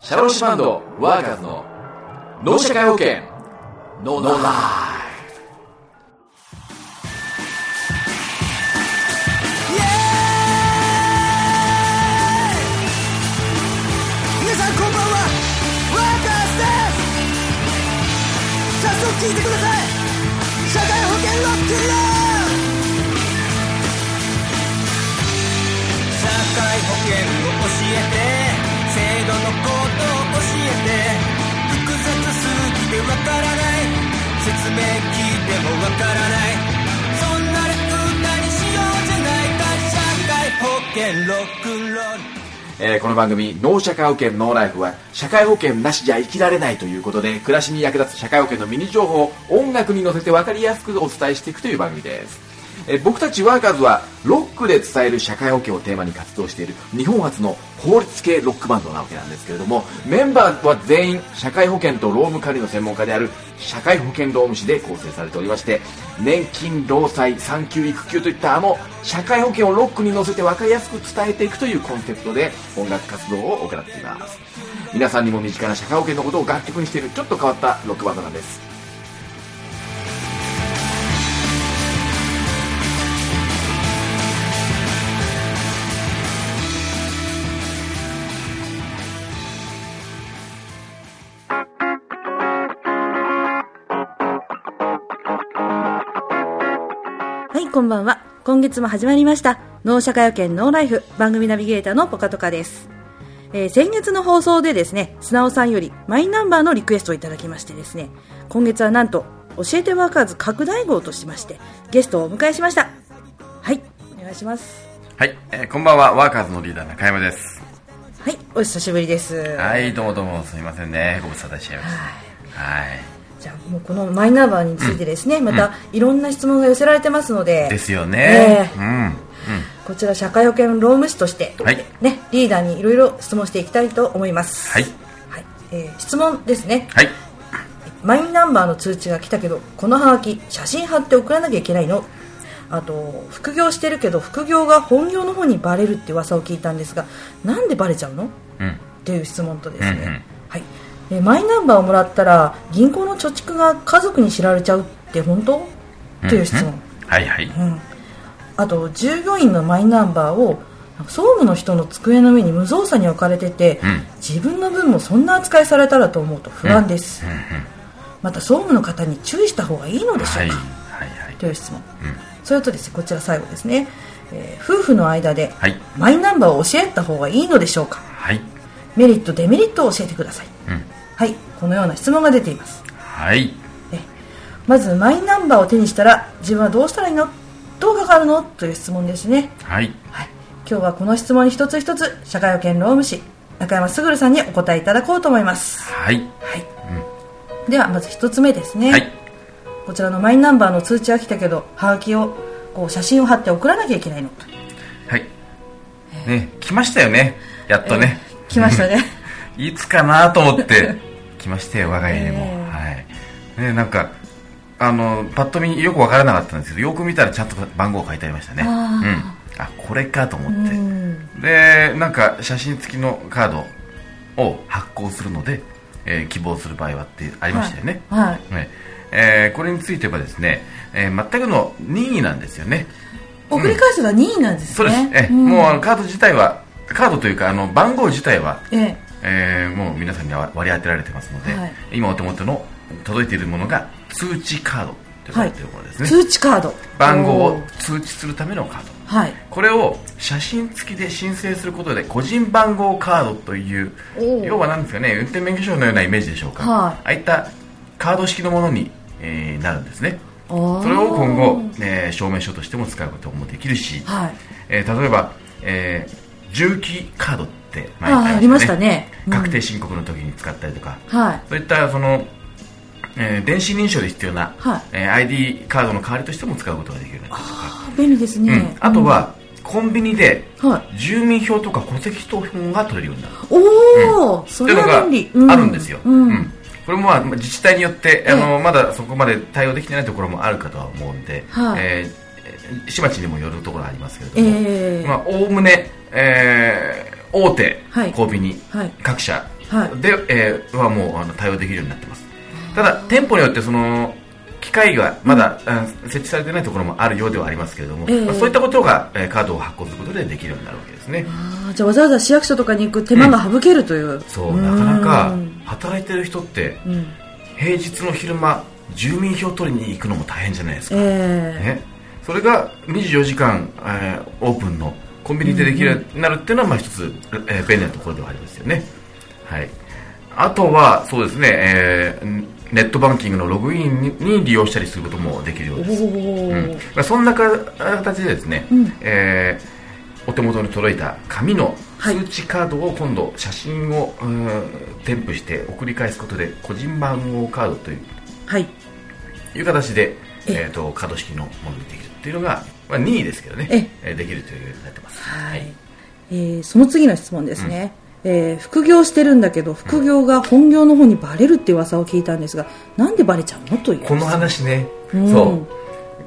シャロシバンドワーカーズの脳社会保険。ノーノーライ。皆さんこんばんは。ワーカーズです。早速聞いてください。社会保険ロックンロー複雑すぎてわからない。説明聞いてもわからない。そんなら歌にしようじゃない。か社会保険ロックンロール。えーこの番組「脳社会保険ノーライフ」は社会保険なしじゃ生きられないということで暮らしに役立つ社会保険のミニ情報を音楽に乗せて分かりやすくお伝えしていくという番組です、え僕たちワーカーズはロックで伝える社会保険をテーマに活動している日本初の法律系ロックバンドなわけなんですけれどもメンバーは全員社会保険と労務管理の専門家である社会保険労務士で構成されておりまして年金労災産休育休といったあの社会保険をロックに乗せて分かりやすく伝えていくというコンセプトで音楽活動を行っています。皆さんにも身近な社会保険のことを楽曲にしているちょっと変わったロックバンドなんです。はい、こんばんは。今月も始まりました。脳社会保険ノーライフ番組ナビゲーターのポカトカです。えー先月の放送でですね、砂尾さんよりマイナンバーのリクエストをいただきましてですね、今月はなんと、教えてワーカーズ拡大号としまして、ゲストをお迎えしました。はい、お願いします。はい、えーこんばんは、ワーカーズのリーダー中山です。はい、お久しぶりです。はい、どうもどうもすみませんね、ご無沙汰しちゃいました。はい。じゃあもうこのマイナンバーについてですね、またいろんな質問が寄せられてますので、ですよね。えうん。うん。こちら社会保険労務士として、はいね、リーダーにいろいろ質問していきたいと思います。はい。はいえー質問ですね、はい。マイナンバーの通知が来たけどこのハガキ写真貼って送らなきゃいけないの？あと副業してるけど副業が本業の方にバレるって噂を聞いたんですがなんでバレちゃうの？うん。っていう質問とですね、うんうんはいえーマイナンバーをもらったら銀行の貯蓄が家族に知られちゃうって本当？っていう質問、はいはい。うん、あと従業員のマイナンバーを総務の人の机の上に無造作に置かれてて、うん。自分の分もそんな扱いされたらと思うと不安です、また総務の方に注意した方がいいのでしょはい。うか、はい。はい。という質問、それとですねこちら最後ですね、えー夫婦の間ではい。マイナンバーを教えた方がいいのでしょうか？はい。メリットデメリットを教えてください、うん。はいこのような質問が出ていますはい。まずマイナンバーを手にしたら自分はどうしたらいいの？どうかかるの？という質問ですねはい。はい、今日はこの質問に一つ一つ社会保険労務士中山卓さんにお答えいただこうと思います、はい。はいではまず一つ目ですね、はい。こちらのマイナンバーの通知が来たけどはがきをこう写真を貼って送らなきゃいけないの？はい。ね、来ましたよね。やっとね。来ましたね いつかなと思って 来ましたよ我が家にも、えはい。ねなんかあのパッと見よく分からなかったんですけどよく見たらちゃんと番号書いてありましたね。あー。うん。あこれかと思って。うん。でなんか写真付きのカードを発行するので、えー希望する場合はってありましたよね、はい。ねえーこれについてはですね、えー全くの任意なんですよね。送り返すが任意なんですそうです、ねえ。ーん。もうあのカード自体はカードというかあの番号自体はええーもう皆さんには割り当てられてますので、はい。今お手元の届いているものが通知カードと呼ばれているものですえね、通知カード。番号おをー。通知するためのカード。はい。これを写真付きで申請することで個人番号カードという要は何ですかね運転免許証のようなイメージでしょうか、はい。ああいったカード式のものに、えーなるんですね。それを今後、えー。証明書としても使うこともできるし、はいえー例えば、えー重機カードって前あーありましたね。うん。確定申告の時に使ったりとか、はい。そういったその、えー電子認証で必要な、はい。えー ID カードの代わりとしても使うことができるようになったりとか、便利ですね、うん。あとは、コンビニで住民票とか戸籍謄本が取れるようになる。おお、うのれは便利。があるんですよ、うん。うん。これもまあ自治体によって、あのまだそこまで対応できてないところもあるかとは思うんで、はい。えー市町にもよるところありますけれども、ええ。まあ、おおむね、えー大手はい。コンビニ、はい。各社はい。で、えーはもうあの対応できるようになってます。ただ店舗によってその機械がまだ、あ設置されてないところもあるようではありますけれども、ええ。まあそういったことが、えーカードを発行することでできるようになるわけですね。じゃあわざわざ市役所とかに行く手間が省けるという、そうなかなかうん。働いてる人ってうん。平日の昼間住民票取りに行くのも大変じゃないですか、えね、それが24時間、えーオープンのコンビニでできるようになるっていうのは、まあ一つ、えー便利なところではありますよね。はい。あとは、そうですね、えーネットバンキングのログインにに利用したりすることもできるようー、です。おうん。ーまあ、そんなか形でですね、うん。えーお手元に届いた紙のはい。通知カードを今度写真を、うん添付して送り返すことで個人番号カードという。はい。いう形で、え。えー、とカード式のものにできるっていうのが、まあ、任意ですけどねええ。ーできるというようになってます。はい、えーその次の質問ですね、えー副業してるんだけど副業が本業の方にバレるって噂を聞いたんですがなんでバレちゃうの？という。この話ね、うん。そ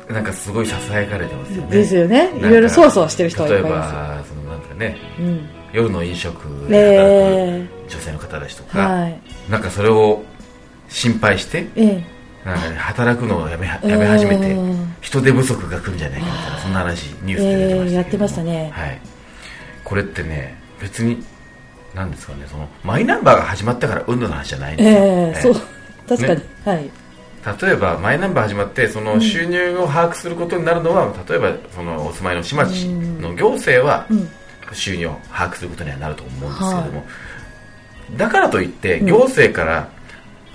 う。なんかすごいささやかれてますよね。ですよね。いろいろそわそわしてる人はいっぱいいます例えばそのなんかねうん。夜の飲食でえ働く女性の方たちとー、か、はい。なんかそれを心配してえなんかね働くのをやめはやめ始めて、うん人手不足が来るんじゃないかみたいなそんな話ニュースで出てましたえーやってましたね。はい、これってね別になんですかねそのマイナンバーが始まったからうんぬの話じゃないんー、ですよ、えー、そう。確かに、ねはい。例えばマイナンバー始まってその収入を把握することになるのは、例えばそのお住まいの市町の行政はうん。収入を把握することにはなると思うんですけれども、だからといって行政から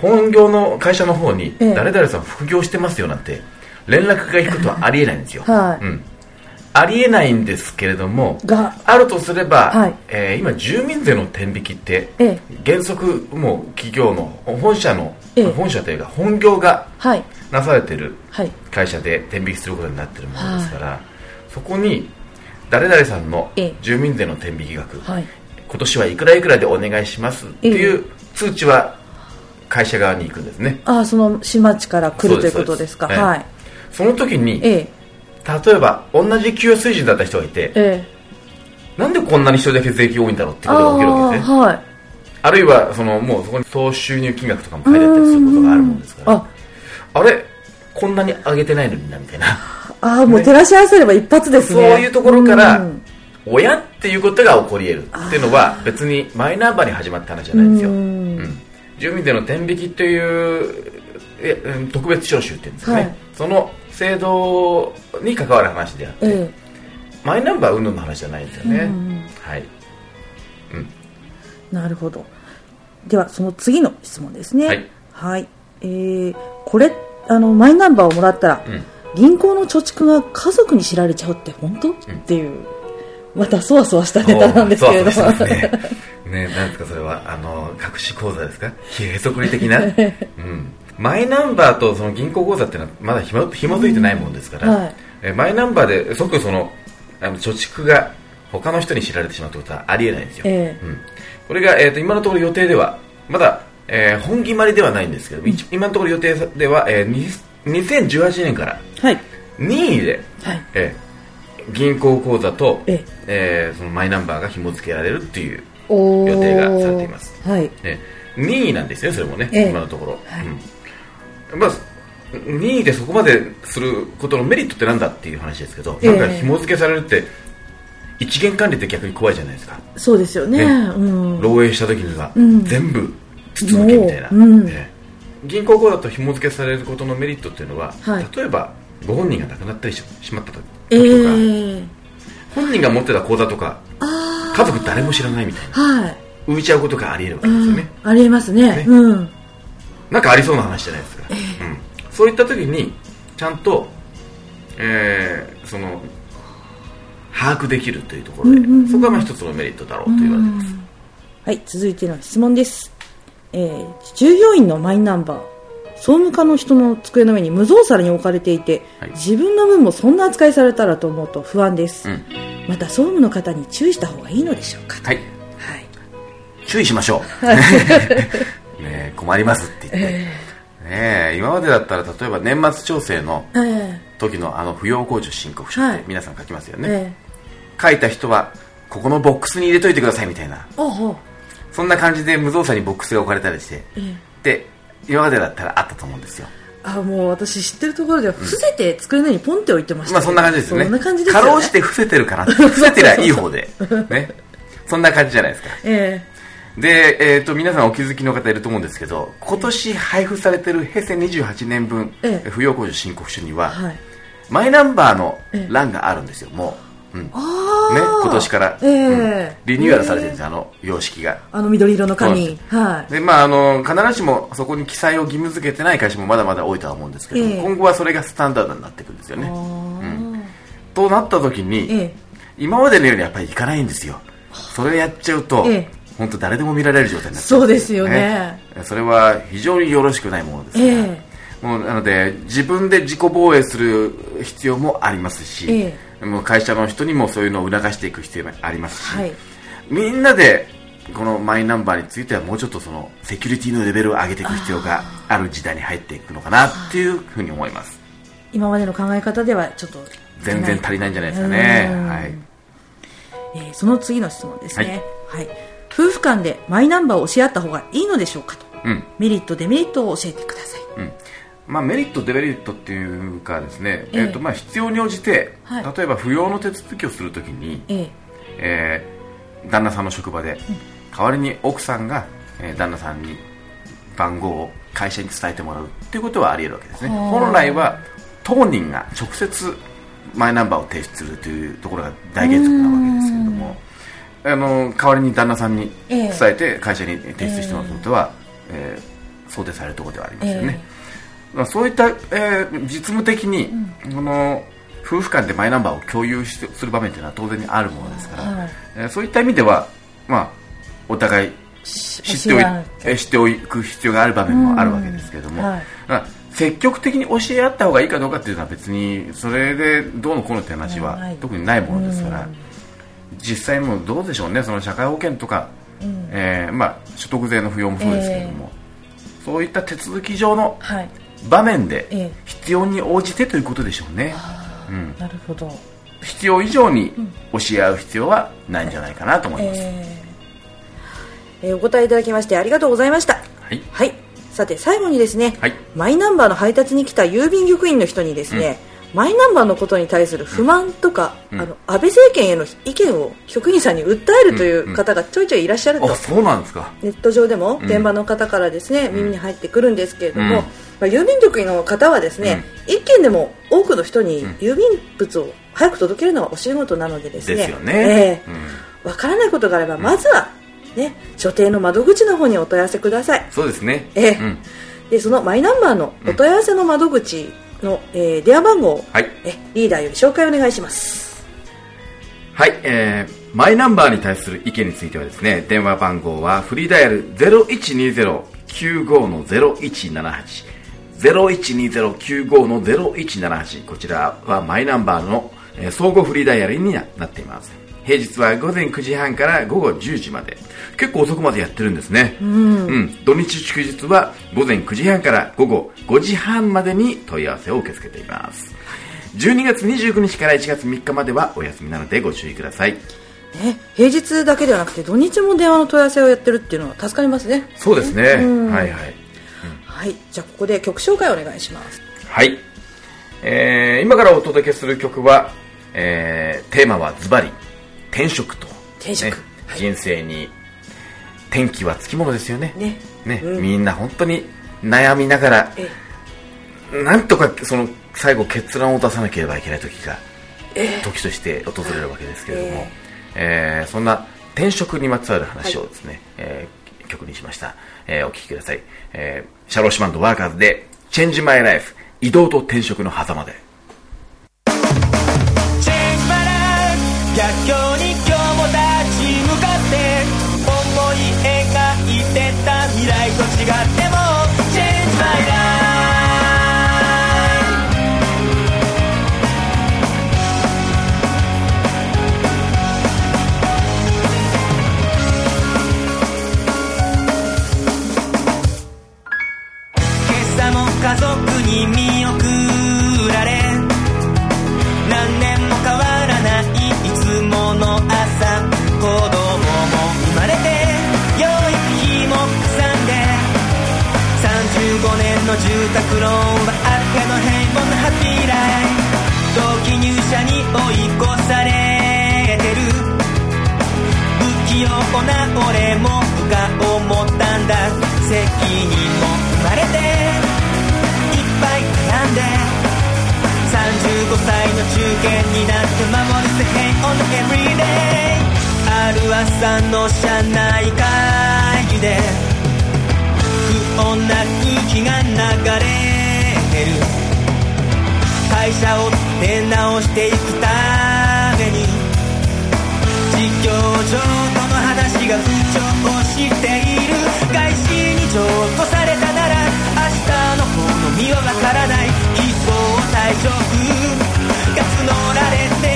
本業の会社の方にええ。誰々さん副業してますよなんて連絡が行くことはありえないんですよ、はい。うん、ありえないんですけれどもがあるとすれば、はい。えー今住民税の天引きってえ原則もう企業の本社の、ええ。本社というか本業がはい。なされてるはい。会社で天引きすることになってるものですから、そこに誰々さんのええ。住民税の天引き額、はい。今年はいくらいくらでお願いしますっていう通知は会社側に行くんですね。ああその市町から来るということですか。はい。その時にええ。例えば同じ給与水準だった人がいてええ。なんでこんなに一人だけ税金多いんだろうっていうことが起きるわけですね。はい。あるいはそのもうそこに総収入金額とかも書いてあったりすることがあるもんですから。ああれこんなに上げてないのになみたいな。ああもう照らし合わせれば一発ですそうねいうところからうん。親っていうことが起こり得るっていうのは別にマイナンバーに始まった話じゃないんですよ、うん。うん住民税の天引きというえうん特別徴収っていうんですかね、はい。その制度に関わる話であって、えマイナンバー云々の話じゃないんですよね、うんはい。えなるほど。ではその次の質問ですね。はい、はい。えーこれあのマイナンバーをもらったら、うん。銀行の貯蓄が家族に知られちゃうって本当、っていうまたそわそわしたネタなんですけれども。そうそうしてますね。ねなんですかそれは。あの隠し口座ですか？へそくり的な、うん、マイナンバーとその銀行口座っていうのはまだひも紐づいてないもんですから、はい。えマイナンバーで即そのあの貯蓄が他の人に知られてしまうということはありえないんですよ、えうん、これが、えー、と今のところ予定ではまだ、えー本決まりではないんですけど、一今のところ予定では、えーに2018年からはい。任意で、はい。えー銀行口座と、ええ。ーそのマイナンバーが紐付けられるっていう、予定がされています。はい。ね、任意なんですねそれもね、ええ。今のところ、はい。うん。まあ任意でそこまですることのメリットってなんだっていう話ですけど、ええ。なんか紐付けされるって一元管理って逆に怖いじゃないですか、そうですよね。ね。うん。漏洩した時にはうん。全部筒抜けみたいな、もう。うん。ええ銀行口座と紐付けされることのメリットっていうのは、はい。例えばご本人が亡くなったりししまった時とか、ー、本人が持ってた口座とか家族誰も知らないみたいな。はい、浮いちゃうことがありえるわけうんですよね、ありえますね。ね。うん。なんかありそうな話じゃないですか、うん、そういった時にちゃんと、えーその把握できるというところで、うんうんうんそこがまあ一つのメリットだろうと言われてます、はい続いての質問です、えー従業員のマイナンバー総務課の人の机の上に無造作に置かれていて、はい。自分の分もそんな扱いされたらと思うと不安です、うん。また総務の方に注意した方がいいのでしょうかはい。はい。注意しましょう。ねえ困りますって言って、ねえ今までだったら例えば年末調整のえ時のあの扶養控除申告書はい。って皆さん書きますよえね、え書いた人はここのボックスに入れといてくださいみたいな。そんな感じで無造作にボックスが置かれたりして、で今までだったらあったと思うんですよ。あもう私知ってるところでは伏せて机の上にポンって置いてました、まあそんな感じですね。そんな感じですよね。かろうじて伏せてるかな 伏せてりゃいい方で。ね。そんな感じじゃないですか。えで、えー、と皆さんお気づきの方いると思うんですけど今年配布されてる平成28年分、ええ。扶養控除申告書には、えはい。マイナンバーのええ。欄があるんですよ。もう、うん。ね、ああ今年から、ええ。うん。リニューアルされてるんですよあの様式が。あの緑色の紙。はい。でまあ、あの必ずしもそこに記載を義務付けてない会社もまだまだ多いとは思うんですけども、ええ。今後はそれがスタンダードになっていくんですよね。となった時に、ええ。今までのようにやっぱりいかないんですよ。それをやっちゃうと、ええ。本当誰でも見られる状態になっちゃそうですよね。それは非常によろしくないものですから、えもうなので自分で自己防衛する必要もありますし、えもう会社の人にもそういうのを促していく必要がありますし、はい。みんなでこのマイナンバーについてはもうちょっとそのセキュリティのレベルを上げていく必要がある時代に入っていくのかなっていうふうに思います。今までの考え方ではちょっと全然足りないんじゃないですかね。うん。はい。えーその次の質問ですね、はい。夫婦間でマイナンバーを教え合った方がいいのでしょうかと。うん。メリットデメリットを教えてください。うんまあ、メリット、デメリットっていうかですね、ええ。えっとまあ、必要に応じて、はい。例えば扶養の手続きをするときに、ええ。えー旦那さんの職場で、代わりに奥さんが、えー旦那さんに番号を会社に伝えてもらうっていうことはあり得るわけですね。はあ。本来は当人が直接マイナンバーを提出するというところが大原則なわけですけれどもあの代わりに旦那さんに伝えて会社に提出してもらうことは、えー想定されるところではありますよね、まあそういった、えー実務的に、この夫婦間でマイナンバーを共有しする場面というのは当然にあるものですから、はい。えーそういった意味では、まあ、お互い知っておい教え知っておく必要がある場面もあるわけですけれども、うんはい。まあ積極的に教え合った方がいいかどうかっていうのは別にそれでどうのこうのって話ははい。特にないものですから、実際もうどうでしょうねその社会保険とか、えーまあ、所得税の扶養もそうですけれども、そういった手続き上のはい場面でええ。必要に応じてということでしょうね、うん、なるほど。必要以上に教え合う必要はないんじゃないかなと思います、えー。えーお答えいただきましてありがとうございました。はい。はい。さて最後にですね、はい。マイナンバーの配達に来た郵便局員の人にですね、マイナンバーのことに対する不満とか、うん。あの安倍政権への意見を局員さんに訴えるという方がちょいちょいいらっしゃると、あそうなんですか。ネット上でもん。現場の方からですね、耳に入ってくるんですけれども、うん。まあ、郵便局員の方はですね、一件でも多くの人に郵便物を早く届けるのがお仕事なのでですね。ですよね、ええ。うん、わからないことがあれば、まずは、ね、所定の窓口の方にお問い合わせください。そうですね。ええ。うん、で、そのマイナンバーのお問い合わせの窓口の、えー電話番号を、はいえリーダーより紹介お願いします。はい、えー、マイナンバーに対する意見についてはですね、電話番号はフリーダイヤル0120-95の0178、0120-95の0178、こちらはマイナンバーの、え互フリーダイヤルにななっています。平日は午前9時半から午後10時まで。結構遅くまでやってるんですね。うん。土日祝日は午前9時半から午後5時半までに問い合わせを受け付けています。12月29日から1月3日まではお休みなのでご注意ください。ね、平日だけではなくて土日も電話の問い合わせをやってるっていうのは助かりますね。そうですね。うんはいはい。はい、じゃあここで曲紹介お願いします。はい。えー、今からお届けする曲は、えー、テーマはズバリ、転職と。転職ね人生に、転機はつきものですよね。ね。ね、うん。みんな本当に悩みながら、えなんとかその最後決断を出さなければいけない時が、時として訪れるわけですけれども、えーそんな転職にまつわる話をですね、えー曲にしました、えーお聴きください、えーシャローシマンドワーカーズで「Change My Life 移動と転職の狭間で」逆境ある朝の車内会議で不穏な空気が流れてる会社を出直していくために実況上との話が浮上している外資に譲渡されたなら明日の好みはわからない非常退職が募られて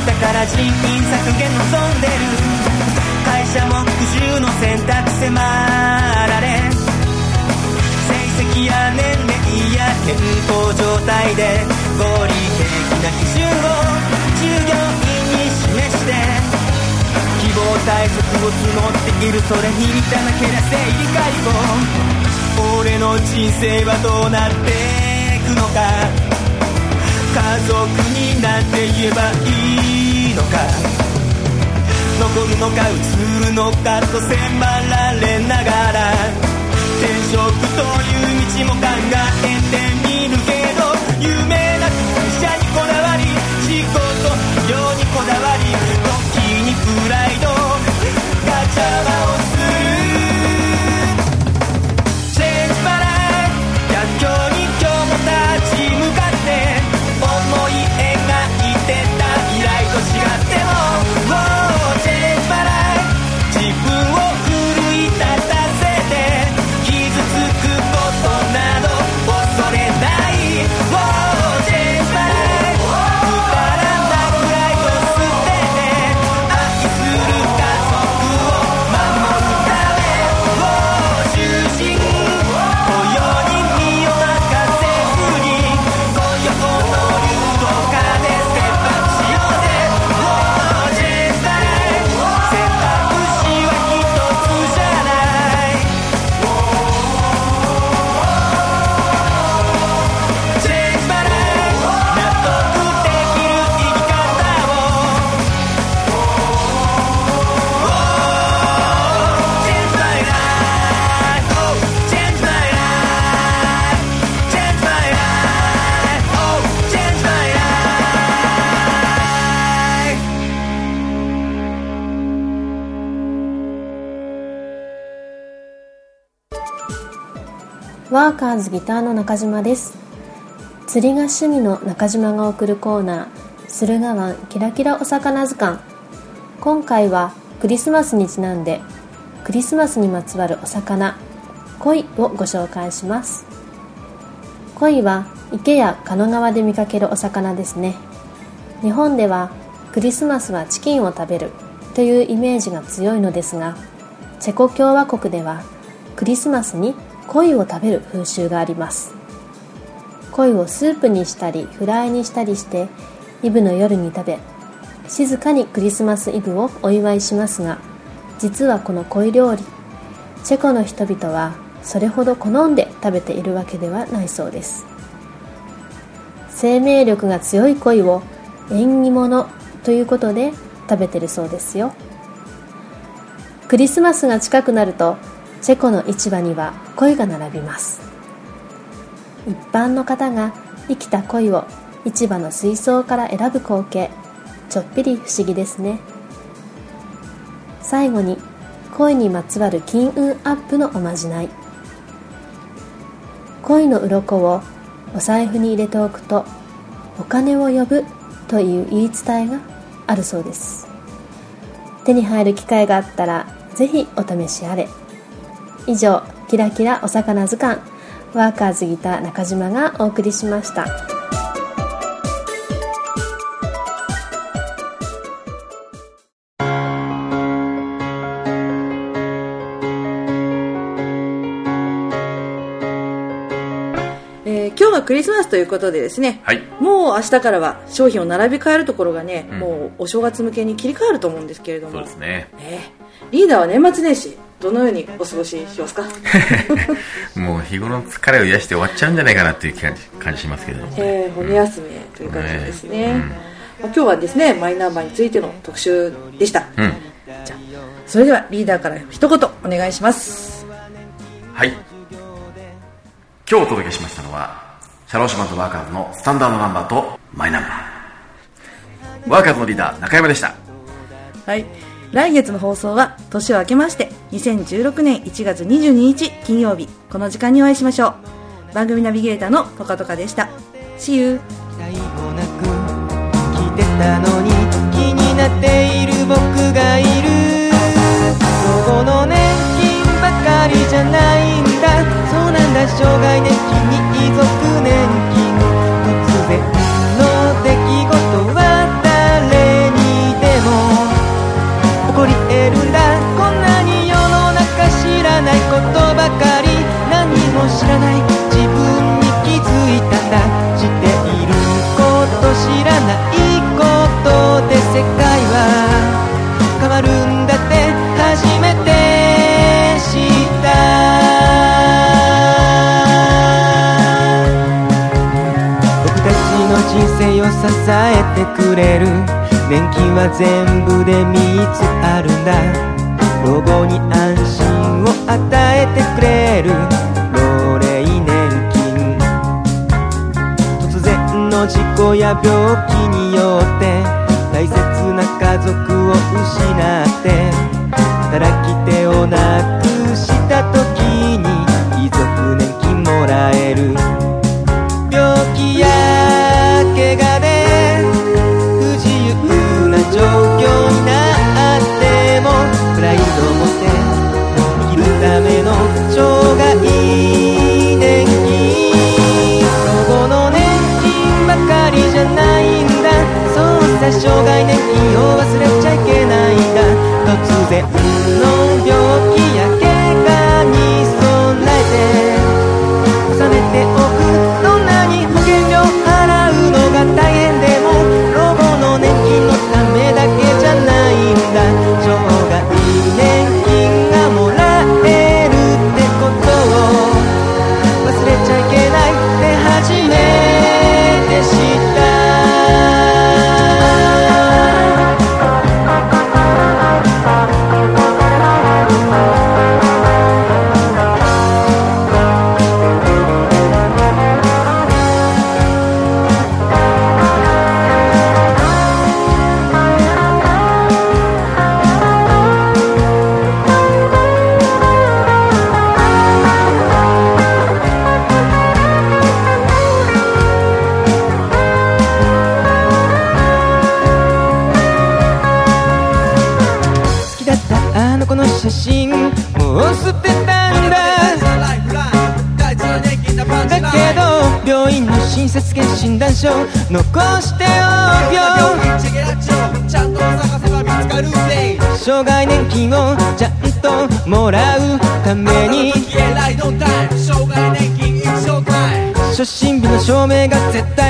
たから人員削減望んでる。会社も苦渋の選択迫られ成績や年齢や健康状態で合理的な基準を従業員に示して希望対策を募っているそれに似たなけりゃ生理解剖俺の人生はどうなっていくのか。家族て言えばいいのか。残るのか移るのかと迫られながら。転職という道も考えてワーカーズギターの中島です。釣りが趣味の中島が送るコーナー。駿河湾キラキラお魚図鑑。今回はクリスマスにちなんでクリスマスにまつわるお魚鯉をご紹介します。鯉は池や狩野川で見かけるお魚ですね。日本ではクリスマスはチキンを食べるというイメージが強いのですがチェコ共和国ではクリスマスに鯉を食べる風習があります。鯉をスープにしたりフライにしたりしてイブの夜に食べ静かにクリスマスイブをお祝いしますが実はこの鯉料理チェコの人々はそれほど好んで食べているわけではないそうです。生命力が強い鯉を縁起物ということで食べてるそうですよ。クリスマスが近くなるとチェコの市場には鯉が並びます。一般の方が生きた鯉を市場の水槽から選ぶ光景ちょっぴり不思議ですね。最後に鯉にまつわる金運アップのおまじない。鯉の鱗をお財布に入れておくとお金を呼ぶという言い伝えがあるそうです。手に入る機会があったらぜひお試しあれ。以上キラキラお魚図鑑ワーカーズギター中島がお送りしました。えー今日はクリスマスということでですね、はい。もう明日からは商品を並び替えるところがね、うん。もうお正月向けに切り替わると思うんですけれども。そうですね。えーリーダーは年末年始どのようにお過ごししますか？もう日頃の疲れを癒して終わっちゃうんじゃないかなっていう感じ感じしますけれども、えー骨休みという感じですね、うん。まあ今日はですねマイナンバーについての特集でした、うん。じゃあそれではリーダーから一言お願いします。はい。今日お届けしましたのはシャローシマンとワーカーズのスタンダードナンバーとマイナンバー。ワーカーズのリーダー中山でした。はい来月の放送は年を明けまして2016年1月22日金曜日この時間にお会いしましょう。番組ナビゲーターのトカトカでした。See you 期待もなく聞いてたのに気になっている僕がいる。老後の年金ばかりじゃないんだ。そうなんだ障害年金に遺族年金も知らない。自分に気づいたんだ。知っていること知らないことで世界は。変わるんだって。初めて知った。僕たちの人生を支えてくれる。年金は全部で3つあるんだ。老後に安心を与えてくれる。故や病気によって大切な家族を失っ残しておくよ障害年金をちゃんともらうために。初診日の証明が絶対